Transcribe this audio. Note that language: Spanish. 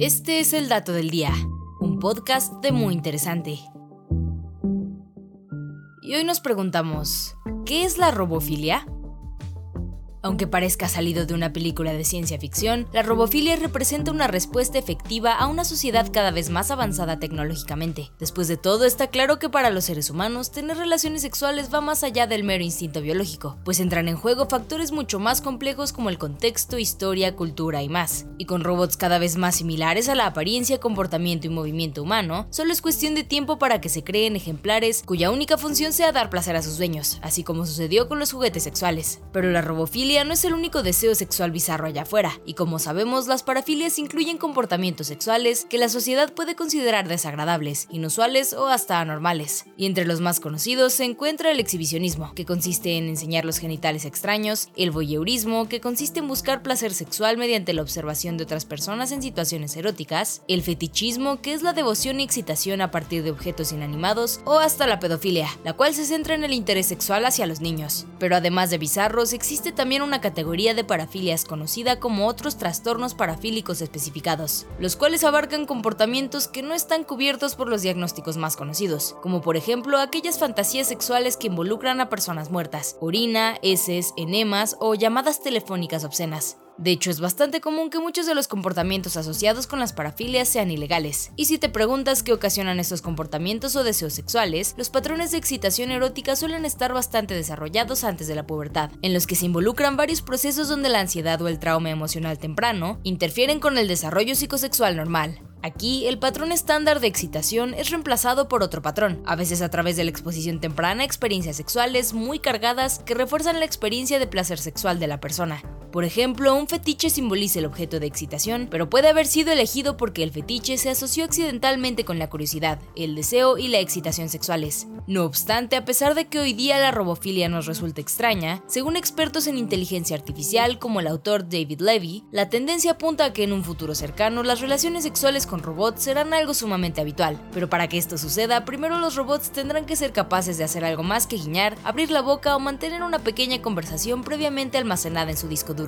Este es el dato del día, un podcast de muy interesante. Y hoy nos preguntamos, ¿qué es la robofilia? Aunque parezca salido de una película de ciencia ficción, la robofilia representa una respuesta efectiva a una sociedad cada vez más avanzada tecnológicamente. Después de todo, está claro que para los seres humanos, tener relaciones sexuales va más allá del mero instinto biológico, pues entran en juego factores mucho más complejos como el contexto, historia, cultura y más. Y con robots cada vez más similares a la apariencia, comportamiento y movimiento humano, solo es cuestión de tiempo para que se creen ejemplares cuya única función sea dar placer a sus dueños, así como sucedió con los juguetes sexuales. Pero la robofilia no es el único deseo sexual bizarro allá afuera, y como sabemos, las parafilias incluyen comportamientos sexuales que la sociedad puede considerar desagradables, inusuales o hasta anormales. Y entre los más conocidos se encuentra el exhibicionismo, que consiste en enseñar los genitales extraños, el voyeurismo, que consiste en buscar placer sexual mediante la observación de otras personas en situaciones eróticas, el fetichismo, que es la devoción y excitación a partir de objetos inanimados, o hasta la pedofilia, la cual se centra en el interés sexual hacia los niños. Pero además de bizarros, existe también una categoría de parafilias conocida como otros trastornos parafílicos especificados, los cuales abarcan comportamientos que no están cubiertos por los diagnósticos más conocidos, como por ejemplo aquellas fantasías sexuales que involucran a personas muertas, orina, heces, enemas o llamadas telefónicas obscenas. De hecho, es bastante común que muchos de los comportamientos asociados con las parafilias sean ilegales. Y si te preguntas qué ocasionan estos comportamientos o deseos sexuales, los patrones de excitación erótica suelen estar bastante desarrollados antes de la pubertad, en los que se involucran varios procesos donde la ansiedad o el trauma emocional temprano interfieren con el desarrollo psicosexual normal. Aquí, el patrón estándar de excitación es reemplazado por otro patrón, a veces a través de la exposición temprana a experiencias sexuales muy cargadas que refuerzan la experiencia de placer sexual de la persona. Por ejemplo, un fetiche simboliza el objeto de excitación, pero puede haber sido elegido porque el fetiche se asoció accidentalmente con la curiosidad, el deseo y la excitación sexuales. No obstante, a pesar de que hoy día la robofilia nos resulta extraña, según expertos en inteligencia artificial como el autor David Levy, la tendencia apunta a que en un futuro cercano las relaciones sexuales con robots serán algo sumamente habitual. Pero para que esto suceda, primero los robots tendrán que ser capaces de hacer algo más que guiñar, abrir la boca o mantener una pequeña conversación previamente almacenada en su disco duro.